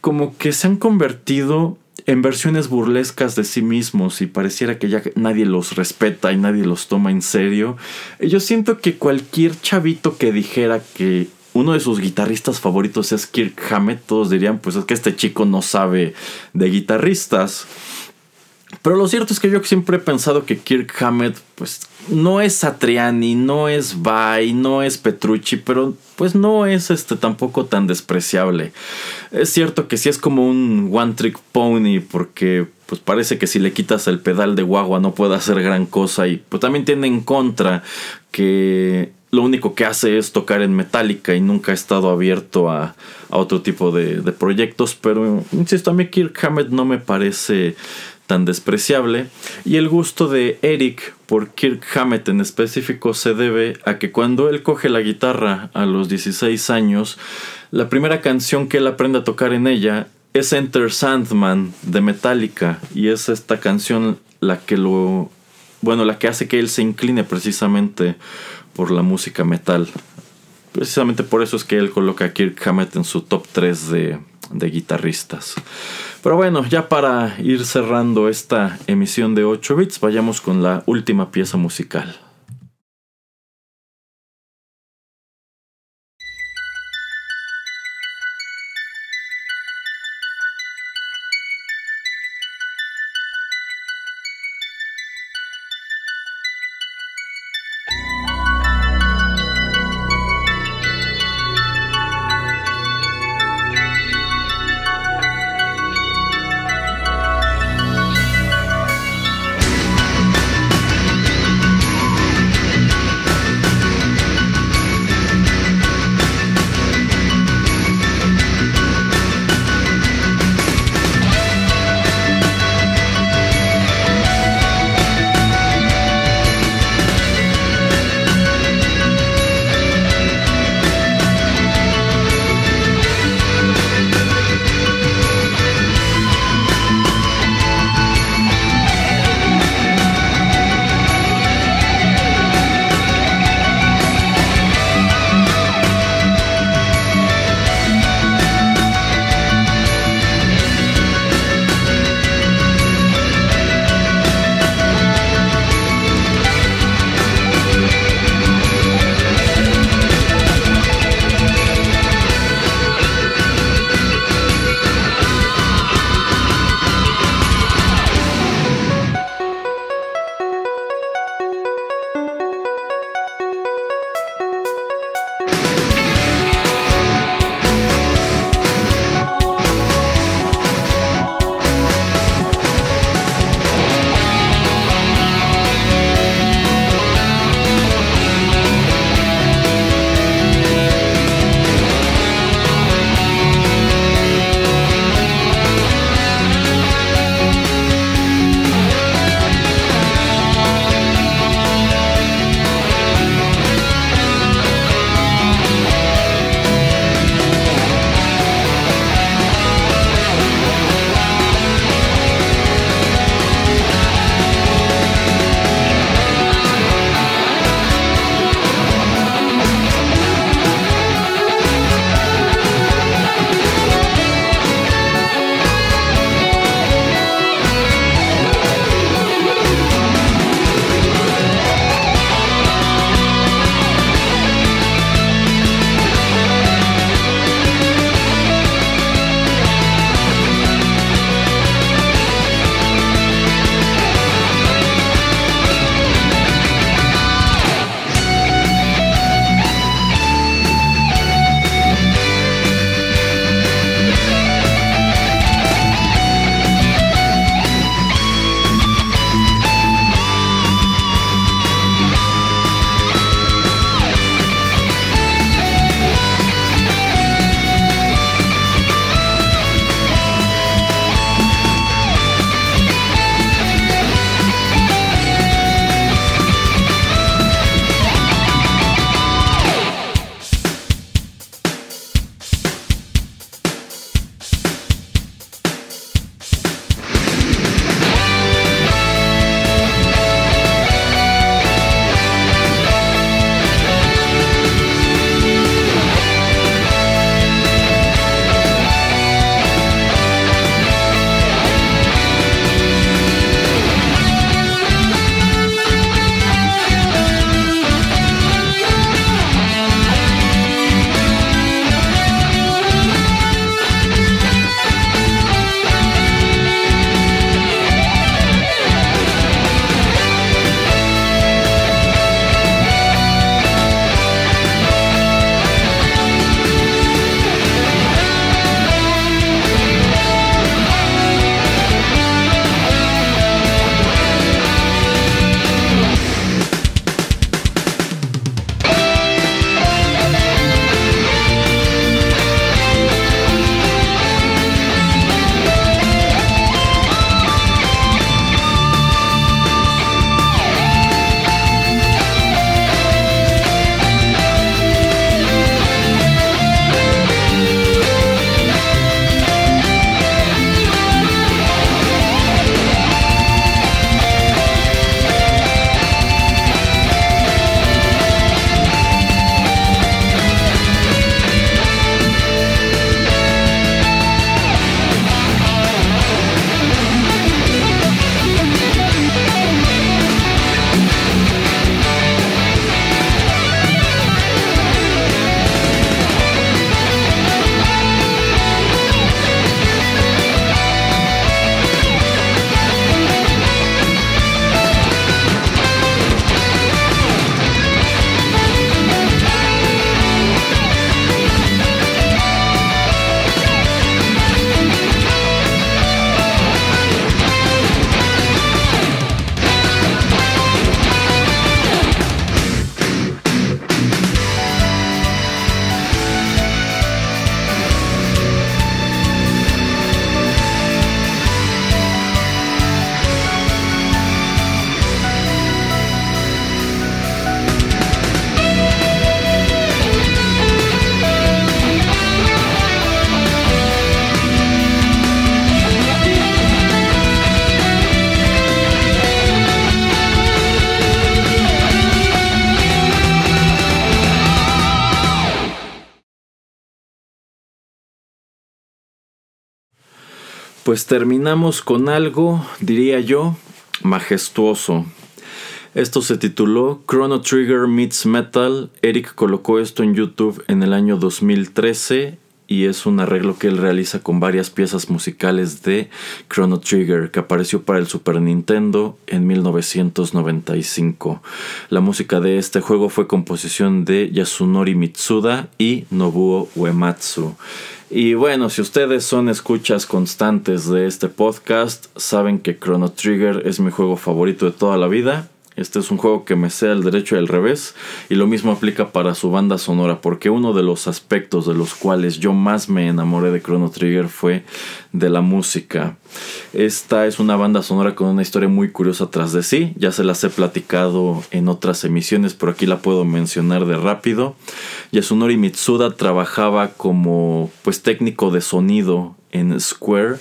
Speaker 1: como que se han convertido en versiones burlescas de sí mismos y pareciera que ya nadie los respeta y nadie los toma en serio. Yo siento que cualquier chavito que dijera que uno de sus guitarristas favoritos es Kirk Hammett, todos dirían, pues es que este chico no sabe de guitarristas. Pero lo cierto es que yo siempre he pensado que Kirk Hammett, pues no es Satriani, no es Vai, no es Petrucci, pero pues no es este tampoco tan despreciable. Es cierto que sí es como un one trick pony porque pues parece que si le quitas el pedal de guagua no puede hacer gran cosa y pues también tiene en contra que lo único que hace es tocar en Metallica y nunca ha estado abierto a, otro tipo de, de, proyectos, pero insisto, a mí Kirk Hammett no me parece tan despreciable. Y el gusto de Eric por Kirk Hammett en específico se debe a que cuando él coge la guitarra a los 16 años, la primera canción que él aprende a tocar en ella es Enter Sandman de Metallica. Y es esta canción la que lo bueno, la que hace que él se incline precisamente por la música metal. Precisamente por eso es que él coloca a Kirk Hammett en su top 3 de, de guitarristas. Pero bueno, ya para ir cerrando esta emisión de 8 bits, vayamos con la última pieza musical. Pues terminamos con algo, diría yo, majestuoso. Esto se tituló Chrono Trigger Meets Metal. Eric colocó esto en YouTube en el año 2013 y es un arreglo que él realiza con varias piezas musicales de Chrono Trigger que apareció para el Super Nintendo en 1995. La música de este juego fue composición de Yasunori Mitsuda y Nobuo Uematsu. Y bueno, si ustedes son escuchas constantes de este podcast, saben que Chrono Trigger es mi juego favorito de toda la vida este es un juego que me sea el derecho y el revés. Y lo mismo aplica para su banda sonora. Porque uno de los aspectos de los cuales yo más me enamoré de Chrono Trigger fue de la música. Esta es una banda sonora con una historia muy curiosa tras de sí. Ya se las he platicado en otras emisiones, pero aquí la puedo mencionar de rápido. Yasunori Mitsuda trabajaba como pues técnico de sonido en Square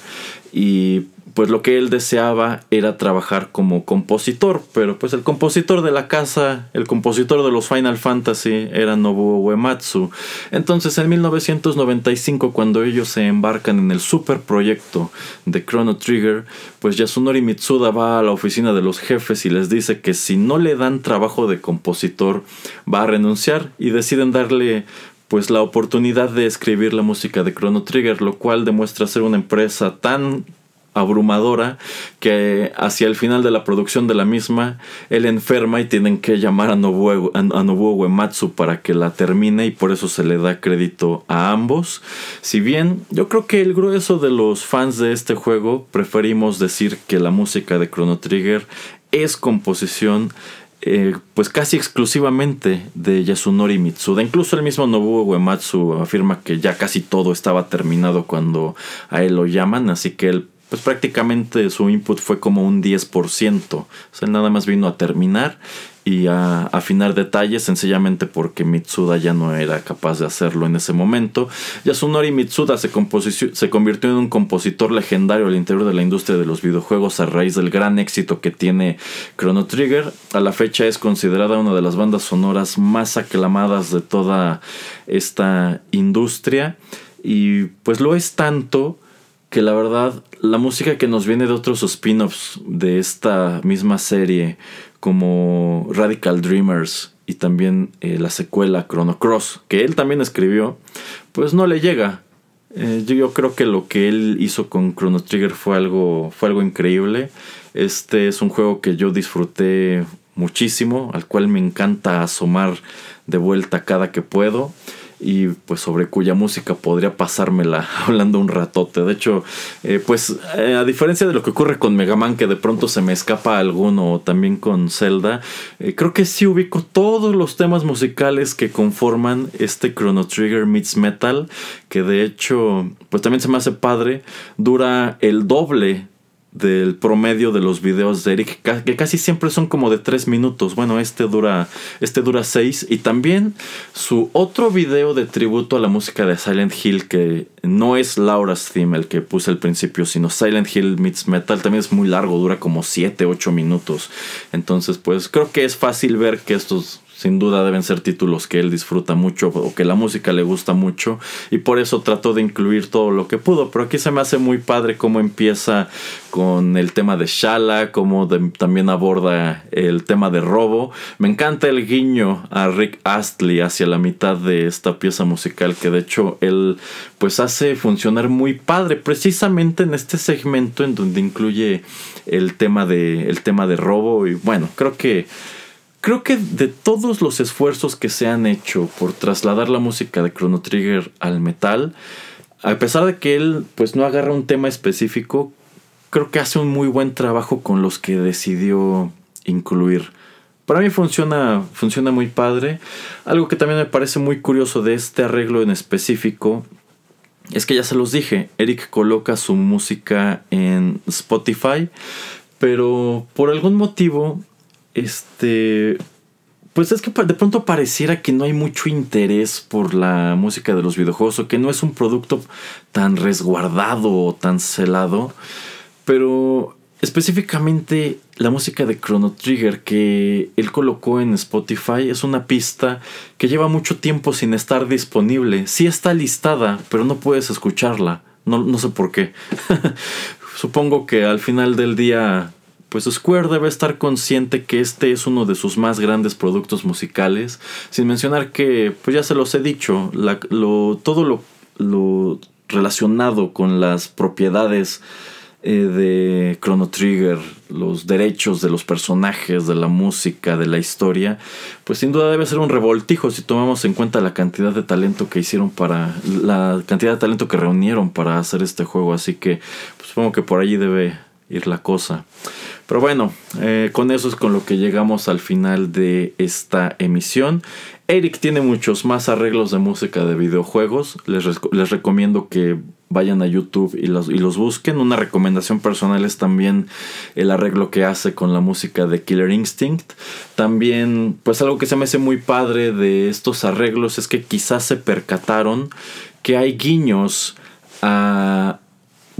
Speaker 1: y pues lo que él deseaba era trabajar como compositor, pero pues el compositor de la casa, el compositor de los Final Fantasy era Nobuo Uematsu. Entonces en 1995 cuando ellos se embarcan en el super proyecto de Chrono Trigger, pues Yasunori Mitsuda va a la oficina de los jefes y les dice que si no le dan trabajo de compositor va a renunciar y deciden darle pues la oportunidad de escribir la música de Chrono Trigger, lo cual demuestra ser una empresa tan abrumadora que hacia el final de la producción de la misma él enferma y tienen que llamar a Nobuo, a, Uematsu para que la termine y por eso se le da crédito a ambos. Si bien yo creo que el grueso de los fans de este juego preferimos decir que la música de Chrono Trigger es composición eh, pues casi exclusivamente de Yasunori Mitsuda. Incluso el mismo Nobuo Uematsu afirma que ya casi todo estaba terminado cuando a él lo llaman, así que él pues prácticamente su input fue como un 10%. O sea, nada más vino a terminar y a afinar detalles sencillamente porque Mitsuda ya no era capaz de hacerlo en ese momento. Yasunori Mitsuda se, se convirtió en un compositor legendario al interior de la industria de los videojuegos a raíz del gran éxito que tiene Chrono Trigger. A la fecha es considerada una de las bandas sonoras más aclamadas de toda esta industria y pues lo es tanto que la verdad la música que nos viene de otros spin-offs de esta misma serie como Radical Dreamers y también eh, la secuela Chrono Cross que él también escribió pues no le llega. Eh, yo, creo que lo que él hizo con Chrono Trigger fue algo fue algo increíble. Este es un juego que yo disfruté muchísimo al cual me encanta asomar de vuelta cada que puedo y pues sobre cuya música podría pasármela hablando un ratote. De hecho, eh, pues eh, a diferencia de lo que ocurre con Mega Man, que de pronto se me escapa alguno, o también con Zelda, eh, creo que sí ubico todos los temas musicales que conforman este Chrono Trigger Meets Metal, que de hecho, pues también se me hace padre, dura el doble del promedio de los videos de Eric, que casi siempre son como de 3 minutos. Bueno, este dura, este dura 6. Y también su otro video de tributo a la música de Silent Hill, que no es Laura's Theme el que puse al principio, sino Silent Hill Meets Metal, también es muy largo, dura como 7, 8 minutos. Entonces, pues creo que es fácil ver que estos sin duda deben ser títulos que él disfruta mucho o que la música le gusta mucho y por eso trató de incluir todo lo que pudo. Pero aquí se me hace muy padre cómo empieza con el tema de Shala, cómo también aborda el tema de robo. Me encanta el guiño a Rick Astley hacia la mitad de esta pieza musical que de hecho él pues hace funcionar muy padre precisamente en este segmento en donde incluye el tema de el tema de robo y bueno, creo que Creo que de todos los esfuerzos que se han hecho por trasladar la música de Chrono Trigger al metal, a pesar de que él pues no agarra un tema específico, creo que hace un muy buen trabajo con los que decidió incluir. Para mí funciona, funciona muy padre. Algo que también me parece muy curioso de este arreglo en específico es que ya se los dije, Eric coloca su música en Spotify, pero por algún motivo este. Pues es que de pronto pareciera que no hay mucho interés por la música de los videojuegos o que no es un producto tan resguardado o tan celado. Pero específicamente la música de Chrono Trigger que él colocó en Spotify es una pista que lleva mucho tiempo sin estar disponible. Sí está listada, pero no puedes escucharla. No, no sé por qué. supongo que al final del día pues Square debe estar consciente que este es uno de sus más grandes productos musicales, sin mencionar que, pues ya se los he dicho, lo, todo lo, relacionado con las propiedades eh, de Chrono Trigger, los derechos de los personajes, de la música, de la historia, pues sin duda debe ser un revoltijo si tomamos en cuenta la cantidad de talento que hicieron para, la cantidad de talento que reunieron para hacer este juego, así que pues, supongo que por allí debe ir la cosa. Pero bueno, eh, con eso es con lo que llegamos al final de esta emisión. Eric tiene muchos más arreglos de música de videojuegos. Les, les recomiendo que vayan a YouTube y los, y los, busquen. Una recomendación personal es también el arreglo que hace con la música de Killer Instinct. También, pues algo que se me hace muy padre de estos arreglos es que quizás se percataron que hay guiños a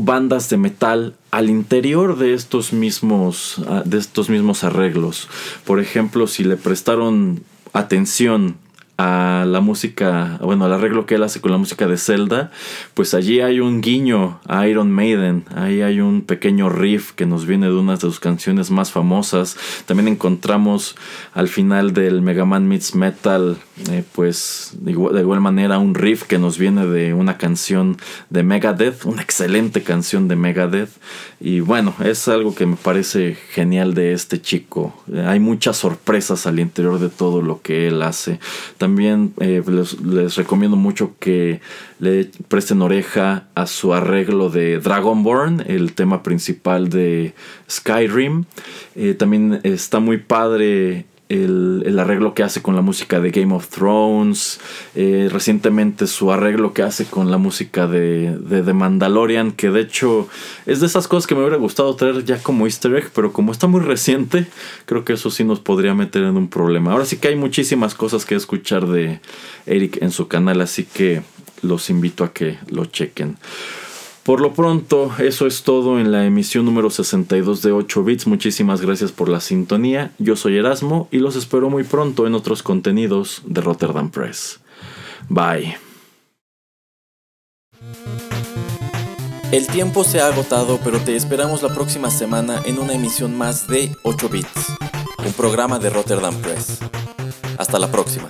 Speaker 1: bandas de metal al interior de estos mismos ah, de estos mismos arreglos. Por ejemplo, si le prestaron atención a la música, bueno, al arreglo que él hace con la música de Zelda, pues allí hay un guiño a Iron Maiden, ahí hay un pequeño riff que nos viene de una de sus canciones más famosas. También encontramos al final del Mega Man Meets Metal, eh, pues de igual, de igual, manera un riff que nos viene de una canción de Megadeth, una excelente canción de Megadeth. Y bueno, es algo que me parece genial de este chico. Hay muchas sorpresas al interior de todo lo que él hace. Eh, les, recomiendo mucho que le presten oreja a su arreglo de Dragonborn, el tema principal de Skyrim. Eh, también está muy padre el, arreglo que hace con la música de Game of Thrones, eh, recientemente su arreglo que hace con la música de, de The Mandalorian, que de hecho es de esas cosas que me hubiera gustado traer ya como easter egg, pero como está muy reciente, creo que eso sí nos podría meter en un problema. Ahora sí que hay muchísimas cosas que escuchar de Eric en su canal, así que los invito a que lo chequen. Por lo pronto, eso es todo en la emisión número 62 de 8 bits. Muchísimas gracias por la sintonía. Yo soy Erasmo y los espero muy pronto en otros contenidos de Rotterdam Press. Bye.
Speaker 2: El tiempo se ha agotado, pero te esperamos la próxima semana en una emisión más de 8 bits, un programa de Rotterdam Press. Hasta la próxima.